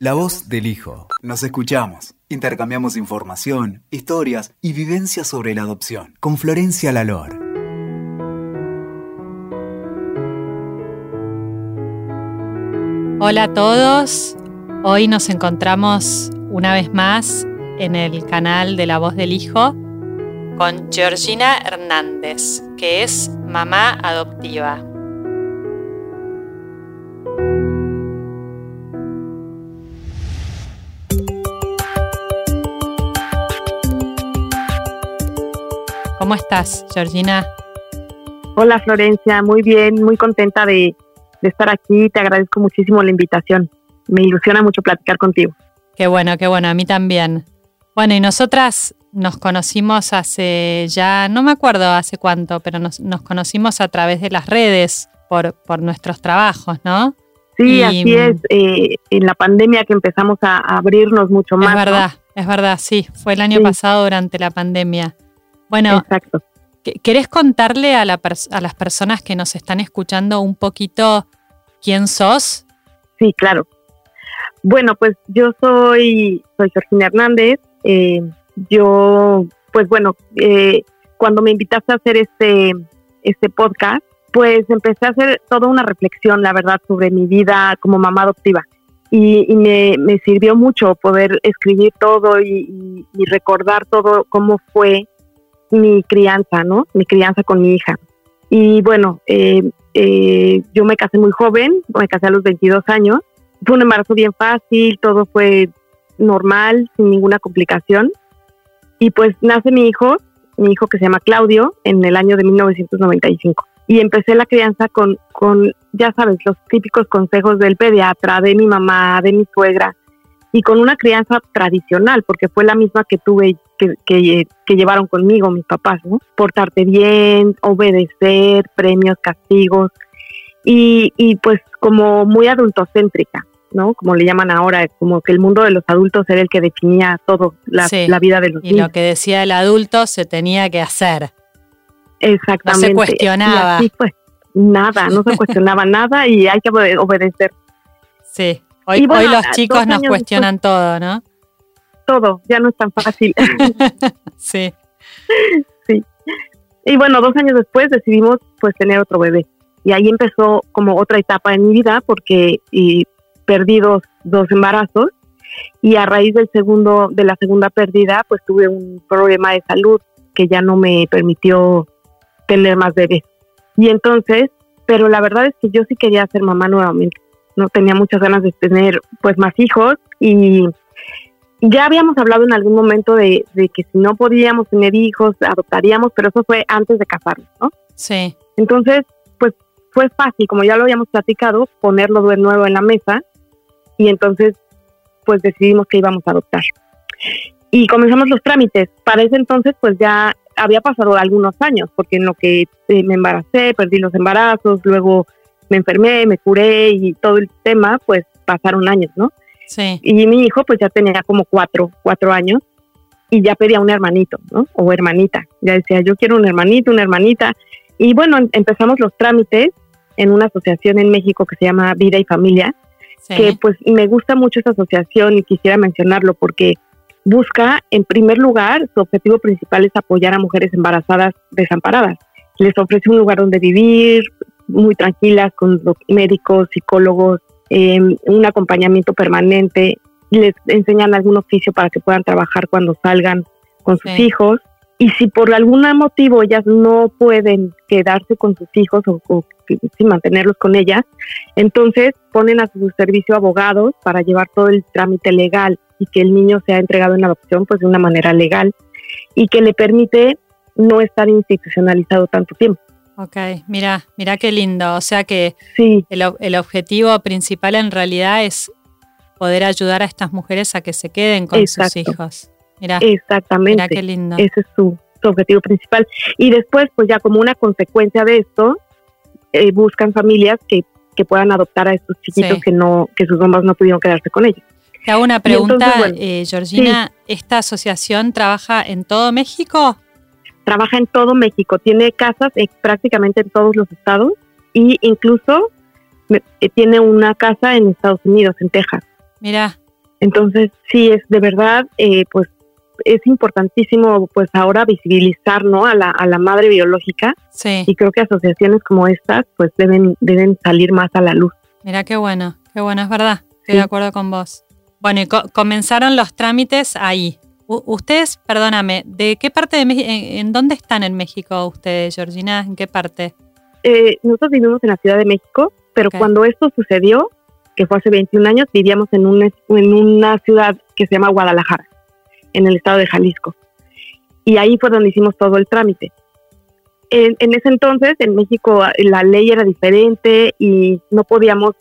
La voz del hijo. Nos escuchamos, intercambiamos información, historias y vivencias sobre la adopción con Florencia Lalor. Hola a todos, hoy nos encontramos una vez más en el canal de La voz del hijo con Georgina Hernández, que es mamá adoptiva. ¿Cómo estás, Georgina? Hola, Florencia. Muy bien, muy contenta de, estar aquí. Te agradezco muchísimo la invitación. Me ilusiona mucho platicar contigo. Qué bueno, qué bueno. A mí también. Bueno, y nosotras nos conocimos hace ya, no me acuerdo hace cuánto, pero nos, conocimos a través de las redes por, por nuestros trabajos, ¿no? Sí, así es. Eh, en la pandemia que empezamos a abrirnos mucho más. Es verdad, es verdad, sí. Fue el año pasado durante la pandemia. Bueno, Exacto. ¿querés contarle a, a las personas que nos están escuchando un poquito quién sos? Sí, claro. Bueno, pues yo soy, soy Georgina Hernández. Eh, yo, pues bueno, eh, cuando me invitaste a hacer este, este podcast, pues empecé a hacer toda una reflexión, la verdad, sobre mi vida como mamá adoptiva. Y, me, sirvió mucho poder escribir todo y, y recordar todo cómo fue mi crianza, ¿no? Mi crianza con mi hija. Y bueno, eh, eh, yo me casé muy joven, me casé a los 22 años. Fue un embarazo bien fácil, todo fue normal, sin ninguna complicación. Y pues nace mi hijo, mi hijo que se llama Claudio, en el año de 1995. Y empecé la crianza con, con, ya sabes, los típicos consejos del pediatra, de mi mamá, de mi suegra, y con una crianza tradicional, porque fue la misma que tuve, que, que, llevaron conmigo mis papás, ¿no? Portarte bien, obedecer, premios, castigos, y, y pues como muy adultocéntrica, ¿no? Como le llaman ahora, como que el mundo de los adultos era el que definía todo, la, la vida de los y lo que decía el adulto se tenía que hacer. Exactamente. No se cuestionaba. pues, nada, no se cuestionaba nada y hay que obedecer. Sí. Hoy, los chicos nos cuestionan todo, ¿no? Todo, ya no es tan fácil. sí. Sí. Y bueno, dos años después decidimos pues tener otro bebé. Y ahí empezó como otra etapa en mi vida porque y perdí dos, embarazos y a raíz del segundo, de la segunda pérdida, pues tuve un problema de salud que ya no me permitió tener más bebés. Y entonces, pero la verdad es que yo sí quería ser mamá nuevamente no tenía muchas ganas de tener pues más hijos y ya habíamos hablado en algún momento de, que si no podíamos tener hijos, adoptaríamos, pero eso fue antes de casarnos, ¿no? Sí. Entonces, pues fue fácil, como ya lo habíamos platicado, ponerlo de nuevo en la mesa y entonces pues decidimos que íbamos a adoptar. Y comenzamos los trámites. Para ese entonces pues ya había pasado algunos años, porque en lo que eh, me embaracé, perdí los embarazos, luego me enfermé, me curé y todo el tema, pues pasaron años, ¿no? Sí. Y mi hijo pues ya tenía como cuatro, cuatro años y ya pedía un hermanito, ¿no? O hermanita. Ya decía, yo quiero un hermanito, una hermanita. Y bueno, em, empezamos los trámites en una asociación en México que se llama Vida y Familia, que pues me gusta mucho esa asociación y quisiera mencionarlo porque busca, en primer lugar, su objetivo principal es apoyar a mujeres embarazadas desamparadas. Les ofrece un lugar donde vivir, muy tranquilas con médicos, psicólogos, em, un acompañamiento permanente, les enseñan algún oficio para que puedan trabajar cuando salgan con sus hijos. Y si por algún motivo ellas no pueden quedarse con sus hijos o, sin mantenerlos con ellas, entonces ponen a su servicio abogados para llevar todo el trámite legal y que el niño sea entregado en adopción pues de una manera legal y que le permite no estar institucionalizado tanto tiempo. Ok, mira, mira qué lindo. O sea que sí. el, objetivo principal en realidad es poder ayudar a estas mujeres a que se queden con sus hijos. Mira, Exactamente. Mira qué lindo. Ese es su, objetivo principal. Y después, pues ya como una consecuencia de esto, eh, buscan familias que, puedan adoptar a estos chiquitos que no que sus mamás no pudieron quedarse con ellos. Te hago una pregunta, eh, Georgina. ¿Esta asociación trabaja en todo México? Trabaja en todo México, tiene casas prácticamente en todos los estados y incluso eh, tiene una casa en Estados Unidos, en Texas. Mira, Entonces, sí, es de verdad, eh, pues es importantísimo pues ahora visibilizar ¿no? a, la, a la madre biológica Sí. y creo que asociaciones como estas pues deben, deben salir más a la luz. Mira qué bueno, qué bueno, es verdad. Estoy Sí. de acuerdo con vos. Bueno, y co- comenzaron los trámites ahí. Ustedes, perdóname, ¿de qué parte de México, en, en dónde están en México ustedes, Georgina? ¿En qué parte? Eh, nosotros vivimos en la Ciudad de México, pero cuando esto sucedió, que fue hace 21 años, vivíamos en una, en una ciudad que se llama Guadalajara, en el estado de Jalisco. Y ahí fue donde hicimos todo el trámite. En, en ese entonces, en México, la ley era diferente y no podíamos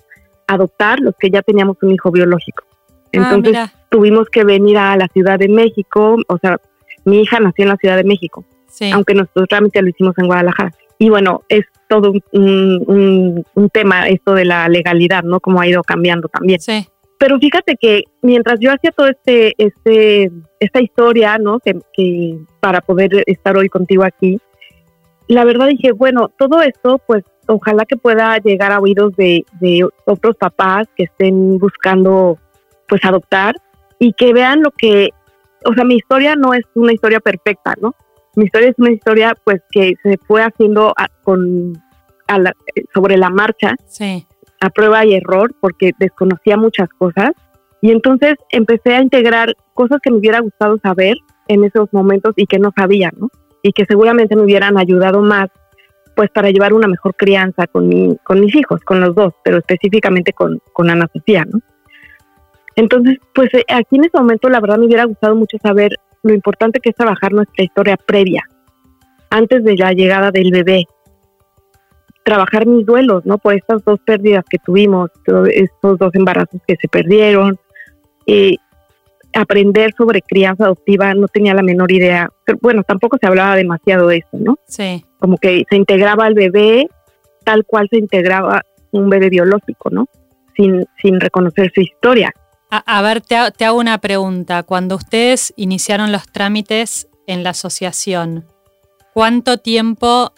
adoptar los que ya teníamos un hijo biológico. Entonces, ah, mira, tuvimos que venir a la Ciudad de México, o sea, mi hija nació en la Ciudad de México sí. aunque nuestro trámite lo hicimos en Guadalajara. Y bueno, es todo un, un- un- un tema esto de la legalidad, ¿no? Como ha ido cambiando también. Sí, Pero fíjate que mientras yo hacía todo este, este, esta historia, ¿no? Que, que para poder estar hoy contigo aquí, la verdad dije, bueno, todo esto, pues ojalá que pueda llegar a oídos de, de otros papás que estén buscando, pues adoptar y que vean lo que, o sea, mi historia no es una historia perfecta, ¿no? Mi historia es una historia, pues, que se fue haciendo a- con, a la- sobre la marcha sí. a prueba y error porque desconocía muchas cosas y entonces empecé a integrar cosas que me hubiera gustado saber en esos momentos y que no sabía, ¿no? Y que seguramente me hubieran ayudado más pues para llevar una mejor crianza con, mi, con mis hijos, con los dos, pero específicamente con, con Ana Sofía, ¿no? Entonces, pues eh, aquí en este momento la verdad me hubiera gustado mucho saber lo importante que es trabajar nuestra historia previa, antes de la llegada del bebé, trabajar mis duelos, ¿no? Por estas dos pérdidas que tuvimos, estos dos embarazos que se perdieron. eh, aprender sobre crianza adoptiva no tenía la menor idea. Pero, bueno, tampoco se hablaba demasiado de eso, ¿no? Sí, Como que se integraba al bebé tal cual se integraba un bebé biológico, ¿no? Sin, sin reconocer su historia. A, a ver, te, ha- te hago una pregunta. Cuando ustedes iniciaron los trámites en la asociación, ¿cuánto tiempo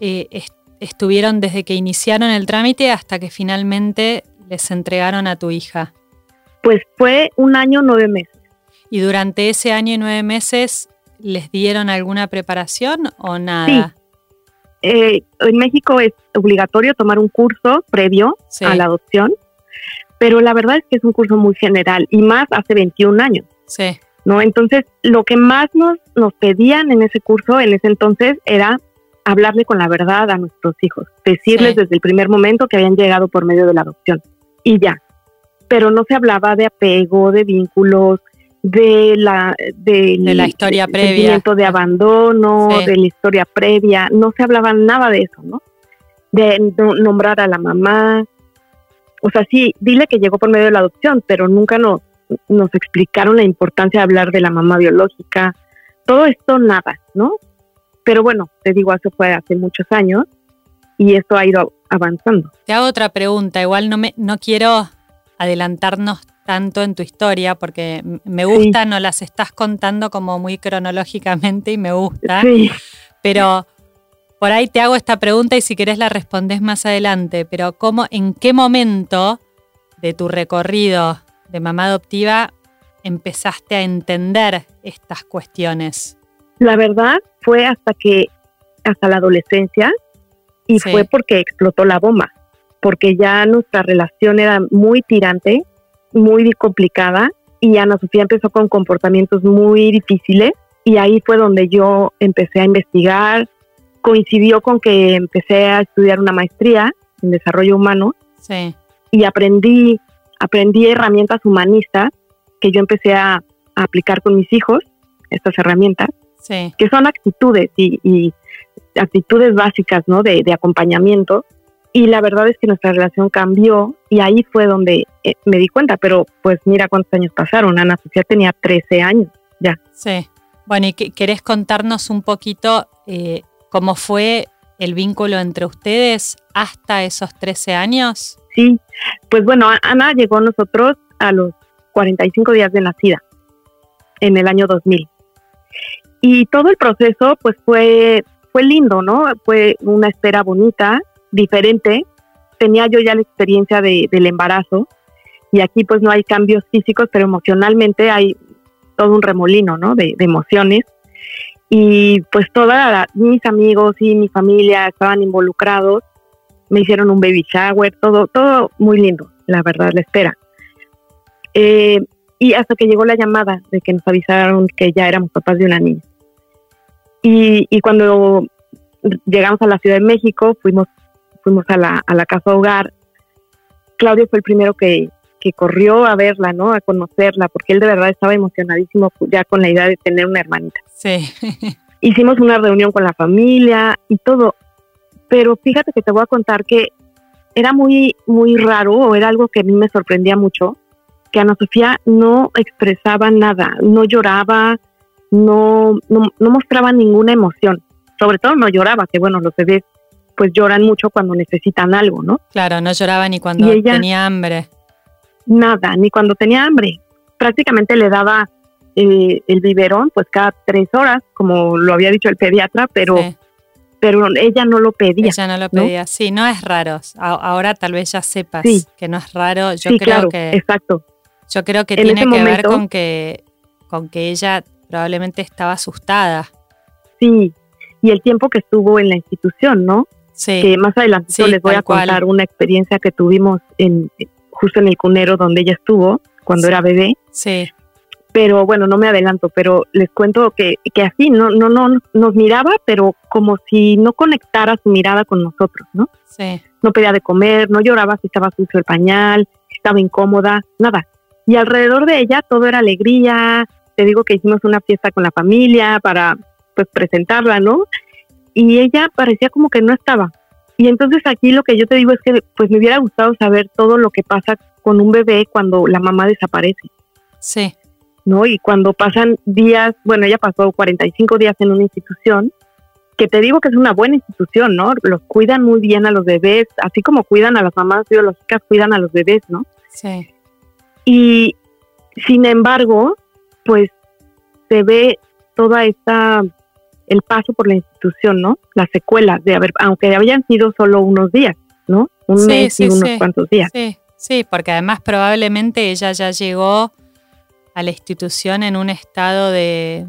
eh, est- estuvieron desde que iniciaron el trámite hasta que finalmente les entregaron a tu hija? Pues fue un año, nueve meses. ¿Y durante ese año y nueve meses les dieron alguna preparación o nada? Eh, en México es obligatorio tomar un curso previo Sí. a la adopción, pero la verdad es que es un curso muy general y más hace 21 años. Sí, ¿no? Entonces, lo que más nos, nos pedían en ese curso, en ese entonces, era hablarle con la verdad a nuestros hijos, decirles Sí. desde el primer momento que habían llegado por medio de la adopción y ya. Pero no se hablaba de apego, de vínculos, de la de, De la historia previa. sentimiento de abandono, Sí. de la historia previa, no se hablaba nada de eso, ¿no? De no- nombrar a la mamá. O sea, sí, dile que llegó por medio de la adopción, pero nunca nos, nos explicaron la importancia de hablar de la mamá biológica. Todo esto nada, ¿no? Pero bueno, te digo, eso fue hace muchos años y esto ha ido avanzando. Te hago otra pregunta. Igual no, me, no quiero adelantarnos tanto en tu historia porque me gusta, no las estás contando como muy cronológicamente y me gusta. Sí, Pero por ahí te hago esta pregunta y si querés la respondes más adelante. Pero ¿cómo, ¿en qué momento de tu recorrido de mamá adoptiva empezaste a entender estas cuestiones? la verdad fue hasta que, hasta la adolescencia y Sí. fue porque explotó la bomba, porque ya nuestra relación era muy tirante, muy complicada y Ana Sofía empezó con comportamientos muy difíciles y ahí fue donde yo empecé a investigar, coincidió con que empecé a estudiar una maestría en desarrollo humano Sí, y aprendí, aprendí herramientas humanistas que yo empecé a, a aplicar con mis hijos, estas herramientas, sí, que son actitudes y, y actitudes básicas, ¿no? De, de acompañamiento. Y la verdad es que nuestra relación cambió y ahí fue donde eh, me di cuenta, pero pues mira cuántos años pasaron. Ana Sofía tenía 13 años. sí. Bueno, ¿y qué- querés contarnos un poquito eh, cómo fue el vínculo entre ustedes hasta esos 13 años? Sí, pues bueno, Ana llegó a nosotros a los 45 días de nacida, en el año 2000. Y todo el proceso pues fue, fue lindo, ¿no? Fue una espera bonita, diferente. Tenía yo ya la experiencia de- del embarazo, y aquí pues no hay cambios físicos, pero emocionalmente hay todo un remolino, ¿no? De, emociones. Y pues todos mis amigos y mi familia estaban involucrados, me hicieron un baby shower, todo, todo muy lindo, la verdad, la espera. Eh, y hasta que llegó la llamada de que nos avisaron que ya éramos papás de una niña. Y, y cuando llegamos a la Ciudad de México, fuimos, fuimos a la, a la casa hogar. Claudio fue el primero que, que corrió a verla, ¿no? A conocerla, porque él de verdad estaba emocionadísimo ya con la idea de tener una hermanita. Sí. Hicimos una reunión con la familia y todo, pero fíjate que te voy a contar que era muy, muy raro, o era algo que a mí me sorprendía mucho, que Ana Sofía no expresaba nada, no lloraba, no, no, no mostraba ninguna emoción. Sobre todo no lloraba, que bueno, los bebés pues lloran mucho cuando necesitan algo, ¿no? Claro, no lloraba ni cuando tenía hambre nada, ni cuando tenía hambre. Prácticamente le daba eh, el biberón pues cada tres horas, como lo había dicho el pediatra, pero, pero ella no lo pedía. Ella no lo pedía, sí, no es raro. ahora tal vez ya sepas que no es raro. Yo creo claro, que. Exacto. Yo creo que tiene que ver con que, con que ella probablemente estaba asustada. Sí, y el tiempo que estuvo en la institución, ¿no? Sí. Que más adelante les voy a contar una experiencia que tuvimos en, justo en el cunero donde ella estuvo cuando era bebé. Sí. Pero bueno, no me adelanto, pero les cuento que, que así, no, no, no, nos miraba, pero como si no conectara su mirada con nosotros, ¿no? Sí. No pedía de comer, no lloraba si estaba sucio el pañal, si estaba incómoda, nada. Y alrededor de ella todo era alegría, te digo que hicimos una fiesta con la familia para pues presentarla, ¿no? Y ella parecía como que no estaba, y entonces aquí lo que yo te digo es que pues me hubiera gustado saber todo lo que pasa con un bebé cuando la mamá desaparece. Sí. ¿No? Y cuando pasan días, bueno, ella pasó 45 días en una institución, que te digo que es una buena institución, ¿no? Los cuidan muy bien a los bebés, así como cuidan a las mamás biológicas, cuidan a los bebés, ¿no? Sí. Y sin embargo, pues se ve toda esta el paso por la institución, ¿no? Las secuelas de haber, aunque habían sido solo unos días, ¿no? Un mes y unos cuantos días. Sí, sí, porque además probablemente ella ya llegó a la institución en un estado de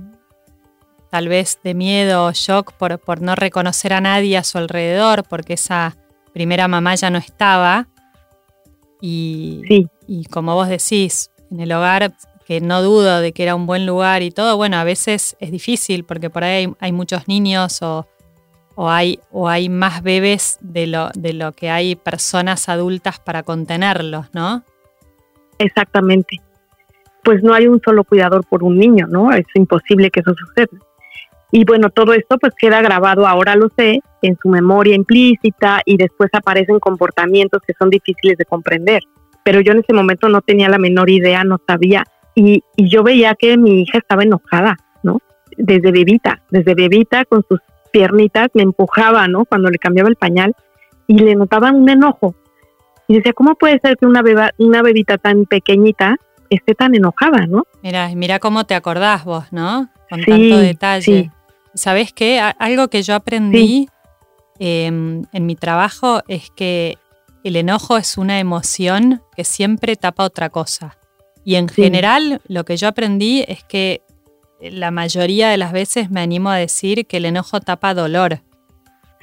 tal vez de miedo o shock por, por no reconocer a nadie a su alrededor, porque esa primera mamá ya no estaba. Y, sí. y como vos decís, en el hogar que no dudo de que era un buen lugar y todo, bueno, a veces es difícil porque por ahí hay, muchos niños o, hay, o hay más bebés de lo, de lo que hay personas adultas para contenerlos, ¿no? Exactamente. Pues no hay un solo cuidador por un niño, ¿no? Es imposible que eso suceda. Y bueno, todo esto pues queda grabado, ahora lo sé, en su memoria implícita y después aparecen comportamientos que son difíciles de comprender. Pero yo en ese momento no tenía la menor idea, no sabía y, yo veía que mi hija estaba enojada, ¿no? Desde bebita, desde bebita con sus piernitas me empujaba, ¿no? Cuando le cambiaba el pañal y le notaba un enojo. Y decía, ¿cómo puede ser que una, beba, una bebita tan pequeñita esté tan enojada, ¿no? Mira, mira cómo te acordás vos, ¿no? Con tanto detalle. Sí. ¿Sabés qué? Algo que yo aprendí em, en mi trabajo es que el enojo es una emoción que siempre tapa otra cosa. Y en general lo que yo aprendí es que la mayoría de las veces me animo a decir que el enojo tapa dolor.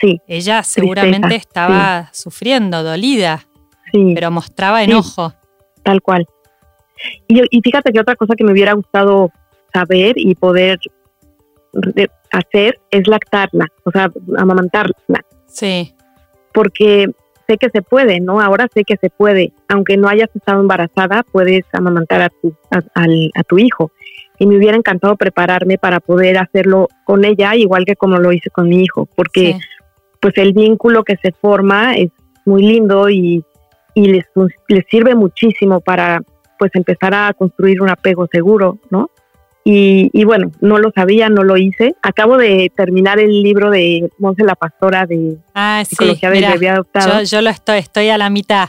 Sí. Ella seguramente estaba sufriendo, dolida, sí. pero mostraba enojo. tal cual. Y, y, fíjate que otra cosa que me hubiera gustado saber y poder hacer es lactarla, o sea, amamantarla. Sí. Porque sé que se puede, ¿no? Ahora sé que se puede. Aunque no hayas estado embarazada, puedes amamantar a tu, a, tu hijo. Y me hubiera encantado prepararme para poder hacerlo con ella, igual que como lo hice con mi hijo, porque pues el vínculo que se forma es muy lindo y, y les, les sirve muchísimo para pues empezar a construir un apego seguro, ¿no? Y, bueno, no lo sabía, no lo hice. Acabo de terminar el libro de Monse la Pastora de ah, Psicología del Bebé Adoptado. Yo, yo, lo estoy, estoy a la mitad.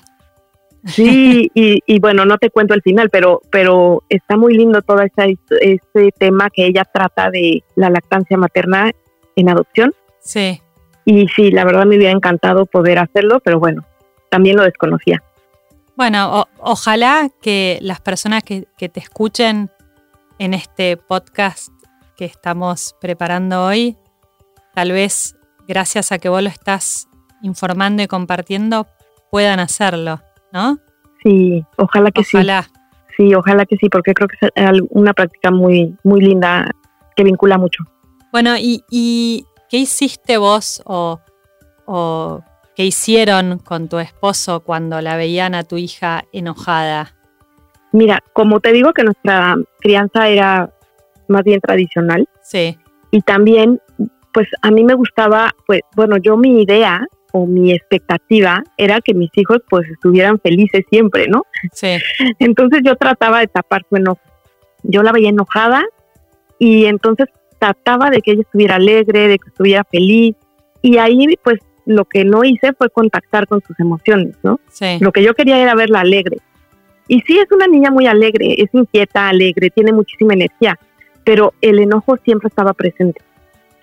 Sí, y, bueno, no te cuento el final, pero, pero está muy lindo todo ese, ese tema que ella trata de la lactancia materna en adopción. Sí. Y sí, la verdad me hubiera encantado poder hacerlo, pero bueno, también lo desconocía. Bueno, ojalá que las personas que, que te escuchen en este podcast que estamos preparando hoy, tal vez gracias a que vos lo estás informando y compartiendo, puedan hacerlo, ¿no? Sí, ojalá que ojalá. sí. Sí, ojalá que sí, porque creo que es una práctica muy, muy linda que vincula mucho. Bueno, ¿y, qué hiciste vos o, o qué hicieron con tu esposo cuando la veían a tu hija enojada? Mira, como te digo que nuestra crianza era más bien tradicional. Sí. Y también, pues a mí me gustaba, pues bueno, yo mi idea o mi expectativa era que mis hijos pues estuvieran felices siempre, ¿no? Sí. Entonces yo trataba de tapar su enojo. Yo la veía enojada y entonces trataba de que ella estuviera alegre, de que estuviera feliz. Y ahí pues lo que no hice fue contactar con sus emociones, ¿no? Sí. Lo que yo quería era verla alegre. Y sí, es una niña muy alegre, es inquieta, alegre, tiene muchísima energía, pero el enojo siempre estaba presente.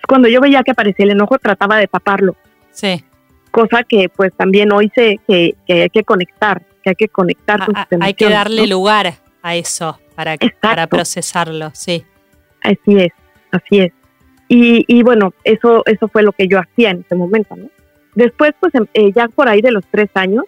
Cuando yo veía que aparecía el enojo, trataba de taparlo. Sí. Cosa que pues también hoy sé que, hay que conectar, que hay que conectar con sus Hay que darle lugar a eso para, para procesarlo, sí. Así es, así es. Y, y, bueno, eso, eso fue lo que yo hacía en ese momento, ¿no? Después, pues em, eh, ya por ahí de los tres años,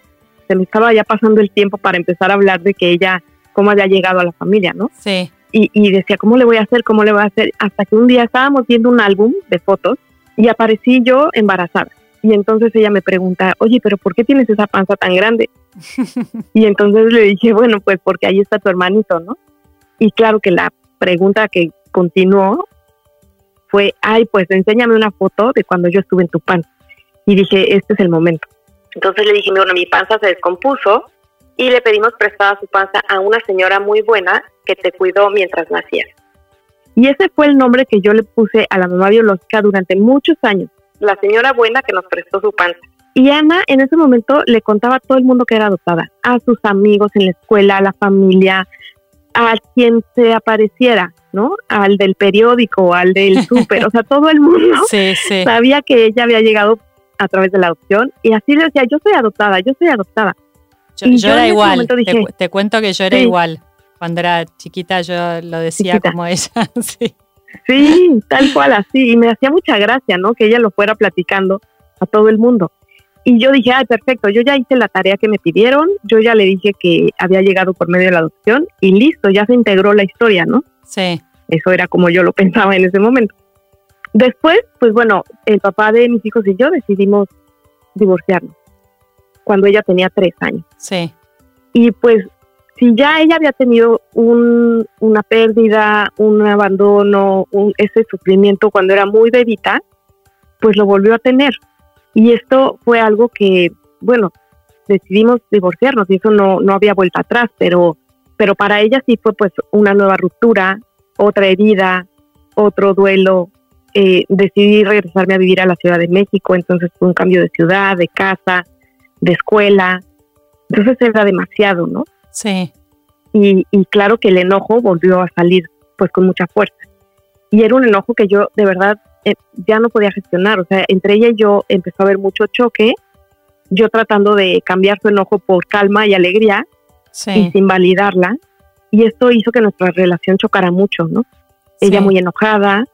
se me estaba ya pasando el tiempo para empezar a hablar de que ella, cómo había llegado a la familia, ¿no? Sí. Y, y decía, ¿cómo le voy a hacer? ¿Cómo le voy a hacer? Hasta que un día estábamos viendo un álbum de fotos y aparecí yo embarazada. Y entonces ella me pregunta, oye, pero ¿por qué tienes esa panza tan grande? y entonces le dije, bueno, pues porque ahí está tu hermanito, ¿no? Y claro que la pregunta que continuó fue, ay, pues enséñame una foto de cuando yo estuve en tu panza. Y dije, este es el momento. Entonces le dije, bueno, mi panza se descompuso y le pedimos prestada su panza a una señora muy buena que te cuidó mientras nacías. Y ese fue el nombre que yo le puse a la mamá biológica durante muchos años, la señora buena que nos prestó su panza. Y Ana en ese momento le contaba a todo el mundo que era adoptada, a sus amigos en la escuela, a la familia, a quien se apareciera, ¿no? Al del periódico, al del súper, o sea, todo el mundo sabía que ella había llegado a través de la adopción y así le decía, yo soy adoptada, yo soy adoptada. Yo, era igual, te, cuento que yo era igual. Cuando era chiquita yo lo decía como ella, sí. Sí, tal cual así. Y me hacía mucha gracia, ¿no? Que ella lo fuera platicando a todo el mundo. Y yo dije, ay, perfecto, yo ya hice la tarea que me pidieron, yo ya le dije que había llegado por medio de la adopción y listo, ya se integró la historia, ¿no? Sí. Eso era como yo lo pensaba en ese momento. Después, pues bueno, el papá de mis hijos y yo decidimos divorciarnos cuando ella tenía tres años. Sí. Y pues si ya ella había tenido un, una pérdida, un abandono, un, ese sufrimiento cuando era muy bebita, pues lo volvió a tener. Y esto fue algo que, bueno, decidimos divorciarnos y eso no, no había vuelta atrás, pero, pero para ella sí fue pues una nueva ruptura, otra herida, otro duelo, eh, decidí regresarme a vivir a la Ciudad de México, entonces fue un cambio de ciudad, de casa, de escuela, entonces era demasiado, ¿no? Sí. Y, claro que el enojo volvió a salir pues con mucha fuerza. Y era un enojo que yo de verdad eh, ya no podía gestionar, o sea, entre ella y yo empezó a haber mucho choque, yo tratando de cambiar su enojo por calma y alegría y sin validarla, y esto hizo que nuestra relación chocara mucho, ¿no? Ella muy enojada,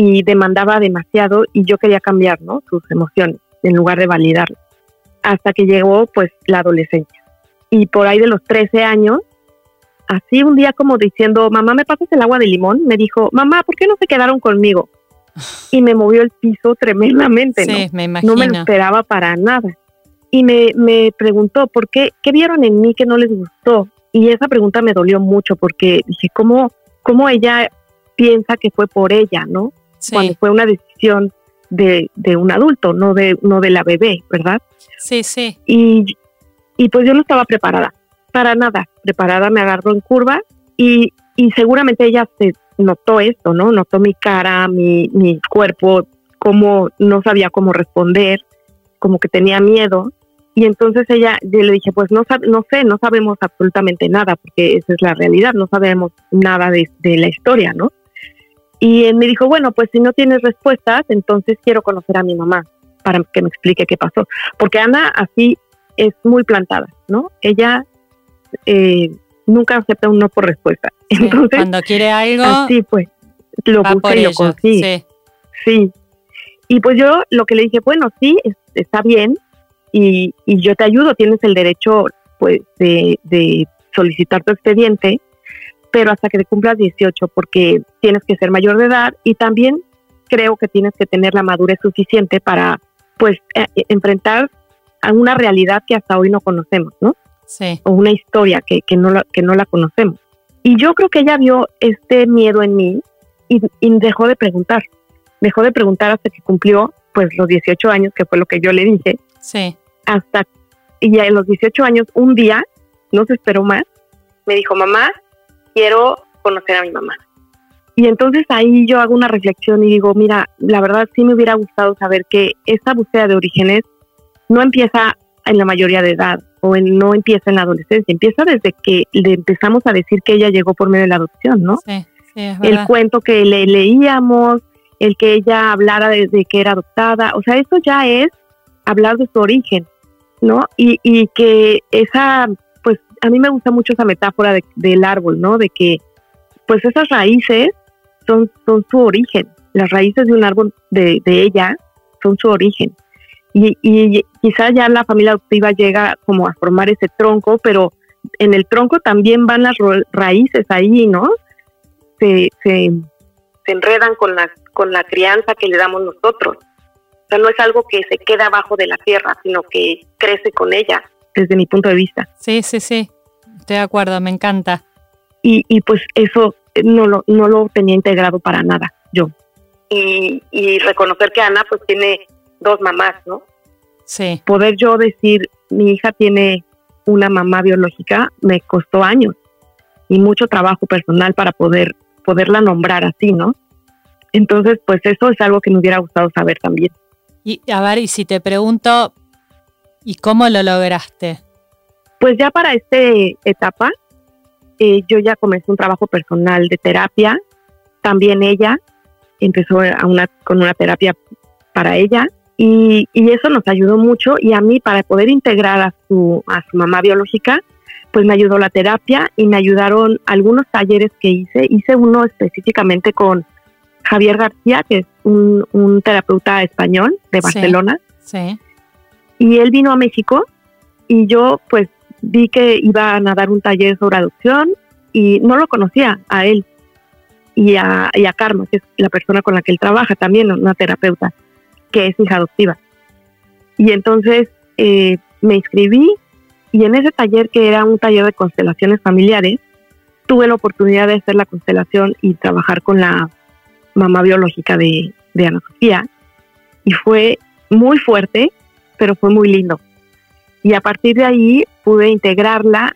y demandaba demasiado y yo quería cambiar, ¿no? Sus emociones en lugar de validarlas. Hasta que llegó pues la adolescencia. Y por ahí de los 13 años, así un día como diciendo, mamá, ¿me pasas el agua de limón? Me dijo, mamá, ¿por qué no se quedaron conmigo? Y me movió el piso tremendamente, sí, ¿no? Me imagino. No me lo esperaba para nada. Y me, me preguntó, ¿por qué? ¿Qué vieron en mí que no les gustó? Y esa pregunta me dolió mucho porque dije, ¿cómo, cómo ella piensa que fue por ella, ¿no? Cuando fue una decisión de, de, un adulto, no de, no de la bebé, ¿verdad? Sí, sí. Y, y pues yo no estaba preparada, para nada, preparada, me agarró en curva y, y seguramente ella se notó esto, ¿no? Notó mi cara, mi, mi cuerpo, como no sabía cómo responder, como que tenía miedo. Y entonces ella, yo le dije, pues no, no sé, no sabemos absolutamente nada, porque esa es la realidad, no sabemos nada de, de la historia, ¿no? Y él me dijo, bueno, pues si no tienes respuestas, entonces quiero conocer a mi mamá para que me explique qué pasó. Porque Ana así es muy plantada, ¿no? Ella eh, nunca acepta un no por respuesta. Entonces, cuando quiere algo, así pues, lo busca y lo consigue. Sí. Y pues yo lo que le dije, bueno, sí, está bien y, y yo te ayudo, tienes el derecho pues de, de solicitar tu expediente, pero hasta que te cumplas 18, porque tienes que ser mayor de edad y también creo que tienes que tener la madurez suficiente para pues eh, enfrentar a una realidad que hasta hoy no conocemos, ¿no? Sí. O una historia que, que, no la, que no la conocemos. Y yo creo que ella vio este miedo en mí y, y, dejó de preguntar. Dejó de preguntar hasta que cumplió pues los 18 años, que fue lo que yo le dije. Sí. Hasta, y a los 18 años, un día, no se esperó más, me dijo, mamá, quiero conocer a mi mamá. Y entonces ahí yo hago una reflexión y digo, mira, la verdad sí me hubiera gustado saber que esta búsqueda de orígenes no empieza en la mayoría de edad o no empieza en la adolescencia, empieza desde que le empezamos a decir que ella llegó por medio de la adopción, ¿no? Sí, sí, es el cuento que le leíamos, el que ella hablara desde que era adoptada, o sea, eso ya es hablar de su origen, ¿no? Y, y que esa, a mí me gusta mucho esa metáfora de, del árbol, ¿no? De que pues esas raíces son, son su origen, las raíces de un árbol de, de ella son su origen. Y, y quizá ya la familia adoptiva llega como a formar ese tronco, pero en el tronco también van las raíces ahí, ¿no? Se, se, se enredan con la, con la crianza que le damos nosotros. O sea, no es algo que se queda abajo de la tierra, sino que crece con ella, desde mi punto de vista. Sí, sí, sí. Estoy de acuerdo, me encanta. Y, y pues eso no lo, no lo tenía integrado para nada, yo. Y, y reconocer que Ana pues tiene dos mamás, ¿no? Sí. Poder yo decir, mi hija tiene una mamá biológica, me costó años y mucho trabajo personal para poder poderla nombrar así, ¿no? Entonces, pues eso es algo que me hubiera gustado saber también. Y a ver, y si te pregunto, ¿y cómo lo lograste? Pues ya para esta etapa, eh, yo ya comencé un trabajo personal de terapia. También ella empezó a una, con una terapia para ella y, y, eso nos ayudó mucho y a mí para poder integrar a su, a su mamá biológica, pues me ayudó la terapia y me ayudaron algunos talleres que hice. Hice uno específicamente con Javier García, que es un, un terapeuta español de Barcelona. Sí, sí. Y él vino a México y yo pues vi que iban a dar un taller sobre adopción y no lo conocía a él y a, y a Karma, que es la persona con la que él trabaja, también una terapeuta que es hija adoptiva. Y entonces eh, me inscribí y en ese taller, que era un taller de constelaciones familiares, tuve la oportunidad de hacer la constelación y trabajar con la mamá biológica de, de Ana Sofía. Y fue muy fuerte, pero fue muy lindo. Y a partir de ahí pude integrarla.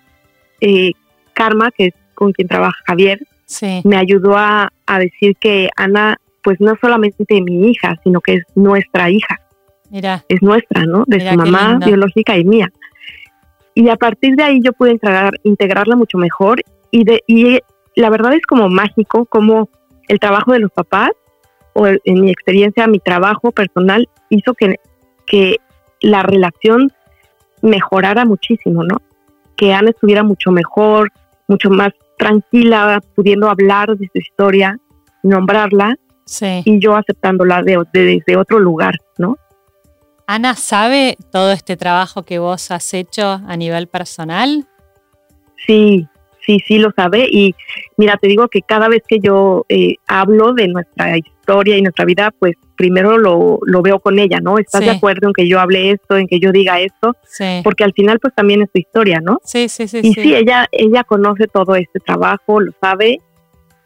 Eh, Karma, que es con quien trabaja Javier, sí. me ayudó a, a decir que Ana pues no solamente mi hija, sino que es nuestra hija. Mira. Es nuestra, ¿no? De Mira su mamá biológica y mía. Y a partir de ahí yo pude integrar, integrarla mucho mejor y, de, y la verdad es como mágico como el trabajo de los papás o en mi experiencia, mi trabajo personal hizo que, que la relación mejorara muchísimo, ¿no? Que Ana estuviera mucho mejor, mucho más tranquila, pudiendo hablar de su historia, nombrarla Sí. y yo aceptándola de, de- desde otro lugar, ¿no? Ana, ¿sabe todo este trabajo que vos has hecho a nivel personal? Sí, sí, sí lo sabe. Y mira, te digo que cada vez que yo eh, hablo de nuestra historia y nuestra vida, pues primero lo, lo veo con ella, ¿no? ¿Estás Sí. de acuerdo en que yo hable esto, en que yo diga esto? Sí. Porque al final, pues también es tu historia, ¿no? Sí, sí, sí. y sí, ella, ella conoce todo este trabajo, lo sabe.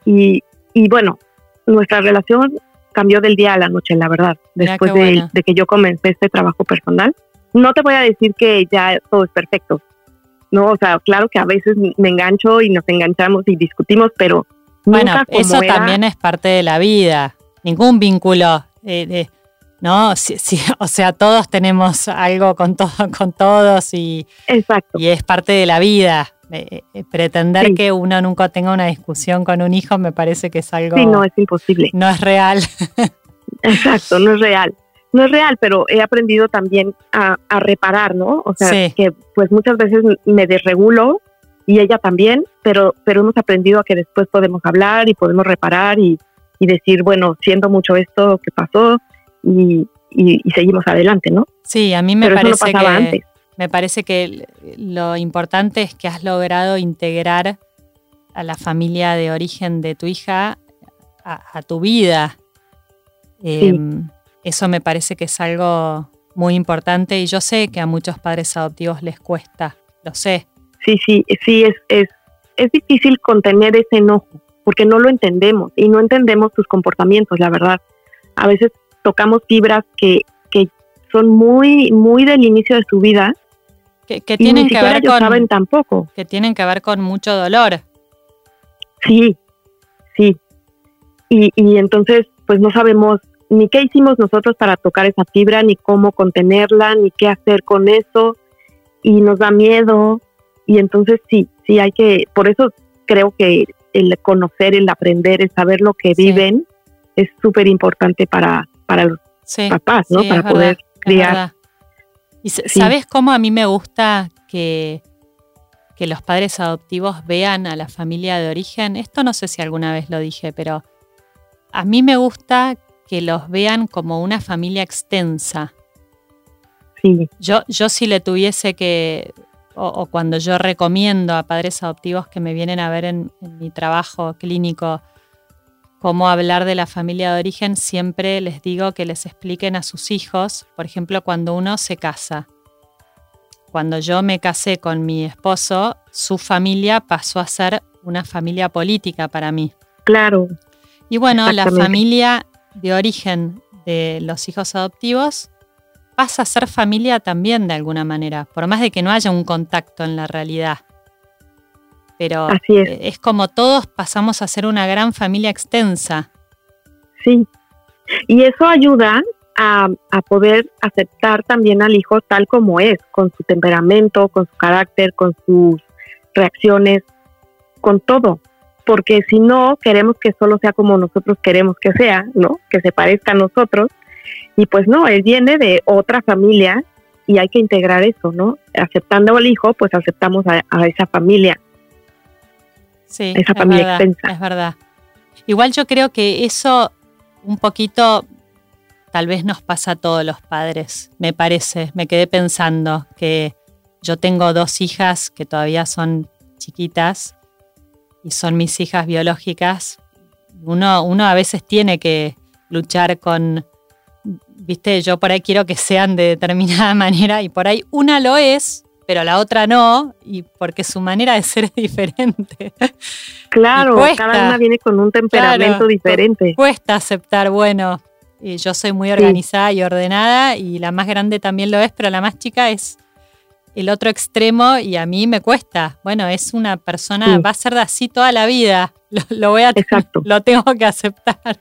Y, y bueno, nuestra relación cambió del día a la noche, la verdad, después de, que yo comencé este trabajo personal. No te voy a decir que ya todo es perfecto, ¿no? O sea, claro que a veces me engancho y nos enganchamos y discutimos, pero Bueno, nunca como eso era- también es parte de la vida. Ningún vínculo, eh, de- ¿no? Sí, sí, o sea, todos tenemos algo con, todo, con todos y, Exacto, y es parte de la vida. Eh, eh, pretender Sí. que uno nunca tenga una discusión con un hijo me parece que es algo... sí, no es imposible. no es real. Exacto, no es real. No es real, pero he aprendido también a, a reparar, ¿no? O sea, Sí. que pues muchas veces me desregulo y ella también, pero, pero hemos aprendido a que después podemos hablar y podemos reparar y, y decir, bueno, siento mucho esto que pasó y, y, seguimos adelante, ¿no? Sí, a mí me parece que me parece que lo importante es que has logrado integrar a la familia de origen de tu hija a, tu vida. Em, eso me parece que es algo muy importante y yo sé que a muchos padres adoptivos les cuesta, lo sé. Sí, sí, sí, es, es, es difícil contener ese enojo porque no lo entendemos y no entendemos sus comportamientos, la verdad. A veces tocamos fibras que, que son muy, muy del inicio de su vida. Que, tienen que ver con, saben tampoco. Que tienen que ver con mucho dolor. Sí, sí. Y, y entonces, pues no sabemos ni qué hicimos nosotros para tocar esa fibra, ni cómo contenerla, ni qué hacer con eso. Y nos da miedo. Y entonces sí, sí hay que, por eso creo que el conocer, el aprender, el saber lo que viven es súper importante para, para los papás, ¿no? para poder criar. ¿Y sabes cómo a mí me gusta que, que los padres adoptivos vean a la familia de origen? Esto no sé si alguna vez lo dije, pero a mí me gusta que los vean como una familia extensa. Sí. Yo, yo si le tuviese que, o, cuando yo recomiendo a padres adoptivos que me vienen a ver en mi trabajo clínico, cómo hablar de la familia de origen, siempre les digo que les expliquen a sus hijos, por ejemplo, cuando uno se casa. Cuando yo me casé con mi esposo, su familia pasó a ser una familia política para mí. Claro. Y bueno, la familia de origen de los hijos adoptivos pasa a ser familia también de alguna manera, por más de que no haya un contacto en la realidad pero es. como todos pasamos a ser una gran familia extensa. Sí, y eso ayuda a, poder aceptar también al hijo tal como es, con su temperamento, con su carácter, con sus reacciones, con todo. Porque si no, queremos que solo sea como nosotros queremos que sea, ¿no? Que se parezca a nosotros. Y pues no, él viene de otra familia y hay que integrar eso, ¿no? Aceptando al hijo, pues aceptamos a esa familia Sí, esa familia Es verdad. Igual yo creo que eso un poquito tal vez nos pasa a todos los padres, me parece. Me quedé pensando que yo tengo dos hijas que todavía son chiquitas y son mis hijas biológicas. Uno, uno a veces tiene que luchar con, viste, yo por ahí quiero que sean de determinada manera y por ahí una lo es, pero la otra no, y porque su manera de ser es diferente. Claro, cada una viene con un temperamento diferente. Cuesta aceptar, bueno, yo soy muy organizada y ordenada, y la más grande también lo es, pero la más chica es el otro extremo y a mí me cuesta. Bueno, es una persona, va a ser de así toda la vida. Lo, voy a Exacto. lo tengo que aceptar.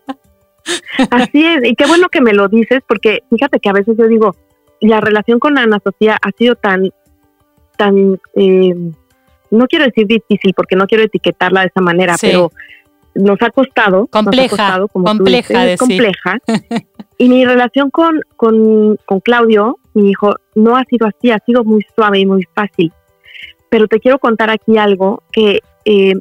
Así es, y qué bueno que me lo dices, porque fíjate que a veces yo digo, la relación con Ana Sofía ha sido tan tan, eh, no quiero decir difícil porque no quiero etiquetarla de esa manera, pero nos ha costado. Compleja, compleja, compleja. y mi relación con, con, con Claudio, mi hijo, no ha sido así, ha sido muy suave y muy fácil. Pero te quiero contar aquí algo que eh,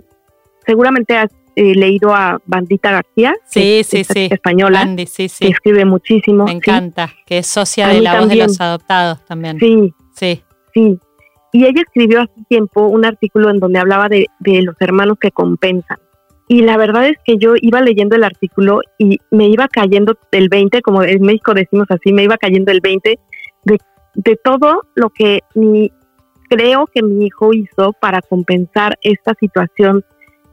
seguramente has eh, leído a Bandita García, sí, sí, sí. española, sí, sí. que escribe muchísimo. Me encanta, que es socia de la voz de los adoptados también. Sí, sí, sí. Y ella escribió hace tiempo un artículo en donde hablaba de, los hermanos que compensan. Y la verdad es que yo iba leyendo el artículo y me iba cayendo el 20, como en México decimos así, me iba cayendo el 20 de, de todo lo que mi, creo que mi hijo hizo para compensar esta situación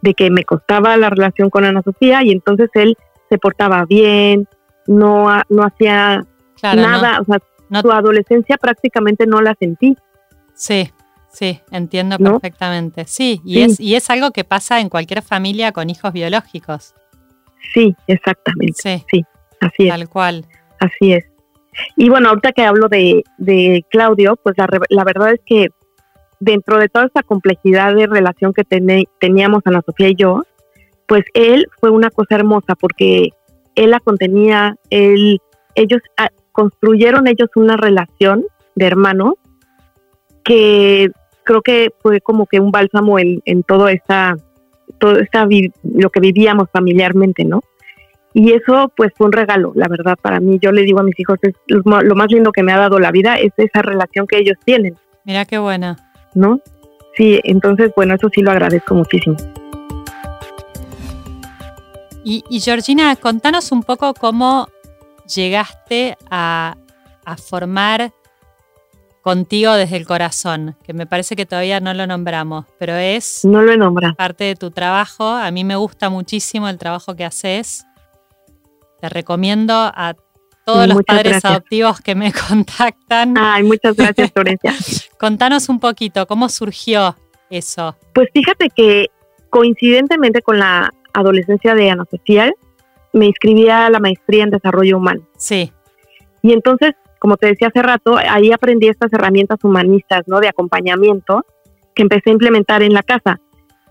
de que me costaba la relación con Ana Sofía y entonces él se portaba bien, no, no hacía nada, o sea, su adolescencia prácticamente no la sentí. Sí, sí, entiendo perfectamente. Sí, y, Es, y es algo que pasa en cualquier familia con hijos biológicos. Sí, exactamente. Sí, así es. Tal cual. Así es. Y bueno, ahorita que hablo de, de Claudio, pues la, la, verdad es que dentro de toda esta complejidad de relación que teníamos Ana Sofía y yo, pues él fue una cosa hermosa porque él la contenía, él, ellos ah, construyeron ellos una relación de hermanos que creo que fue como que un bálsamo en, en todo esta, todo esta lo que vivíamos familiarmente, ¿no? Y eso pues fue un regalo, la verdad, para mí. Yo le digo a mis hijos, es lo más lindo que me ha dado la vida es esa relación que ellos tienen. Mira qué buena. ¿No? Sí, entonces, bueno, eso sí lo agradezco muchísimo. Y, y Georgina, contanos un poco cómo llegaste a, a formar contigo desde el corazón, que me parece que todavía no lo nombramos, pero es no lo parte de tu trabajo. A mí me gusta muchísimo el trabajo que haces. Te recomiendo a todos los padres adoptivos que me contactan. Ay, muchas gracias, Florencia. Contanos un poquito, ¿cómo surgió eso? Pues fíjate que coincidentemente con la adolescencia de Ana Social, me inscribí a la maestría en desarrollo humano. Sí. Y entonces como te decía hace rato, ahí aprendí estas herramientas humanistas, ¿no? De acompañamiento que empecé a implementar en la casa,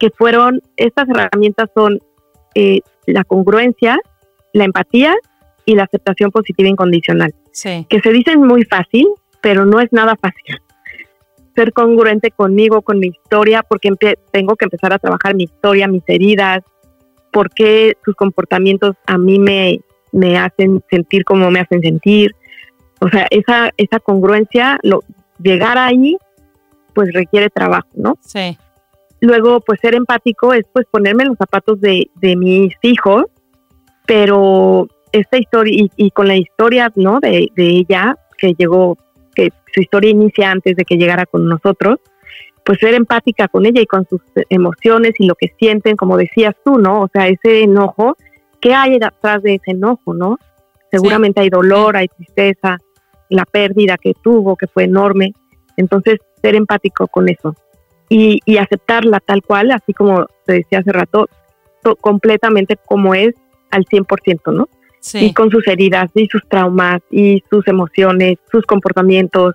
que fueron, estas herramientas son eh, la congruencia, la empatía y la aceptación positiva incondicional. Sí. Que se dicen muy fácil, pero no es nada fácil. Ser congruente conmigo, con mi historia, porque tengo que empezar a trabajar mi historia, mis heridas, porque sus comportamientos a mí me, me hacen sentir como me hacen sentir, o sea, esa, esa congruencia, lo, llegar ahí, pues requiere trabajo, ¿no? Sí. Luego, pues ser empático es pues ponerme en los zapatos de, de mis hijos, pero esta historia, y, con la historia, ¿no? De, de ella, que llegó, que su historia inicia antes de que llegara con nosotros, pues ser empática con ella y con sus emociones y lo que sienten, como decías tú, ¿no? O sea, ese enojo, ¿qué hay detrás de ese enojo, no? Seguramente hay dolor, hay tristeza, la pérdida que tuvo, que fue enorme. Entonces, ser empático con eso y, aceptarla tal cual, así como te decía hace rato, completamente como es al 100%, ¿no? Sí. Y con sus heridas y sus traumas y sus emociones, sus comportamientos,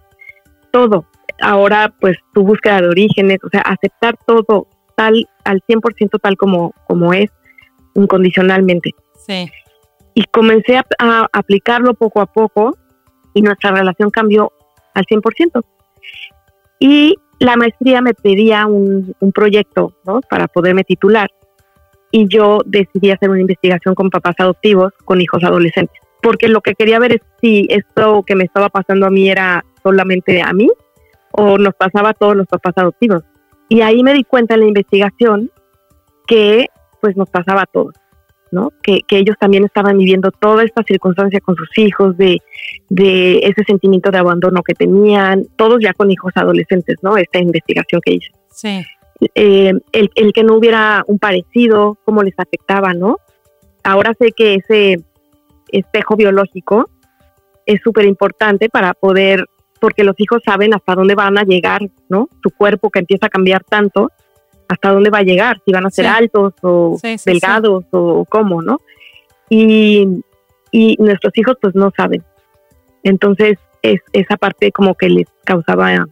todo. Ahora, pues, tu búsqueda de orígenes, o sea, aceptar todo tal, al 100% tal como, como es, incondicionalmente. Sí. Y comencé a aplicarlo poco a poco y nuestra relación cambió al 100%. Y la maestría me pedía un, proyecto ¿no? para poderme titular y yo decidí hacer una investigación con papás adoptivos con hijos adolescentes, porque lo que quería ver es si esto que me estaba pasando a mí era solamente a mí o nos pasaba a todos los papás adoptivos. Y ahí me di cuenta en la investigación que pues nos pasaba a todos. Que, ellos también estaban viviendo toda esta circunstancia con sus hijos, de, ese sentimiento de abandono que tenían, todos ya con hijos adolescentes, ¿no? Esta investigación que hice. Sí. Eh, el, el, que no hubiera un parecido, cómo les afectaba, ¿no? Ahora sé que ese espejo biológico es súper importante para poder, porque los hijos saben hasta dónde van a llegar, ¿no? Su cuerpo que empieza a cambiar tanto, hasta dónde va a llegar, si van a ser altos o delgados o cómo, ¿no? Y, y, nuestros hijos pues no saben. Entonces es, esa parte como que les causaba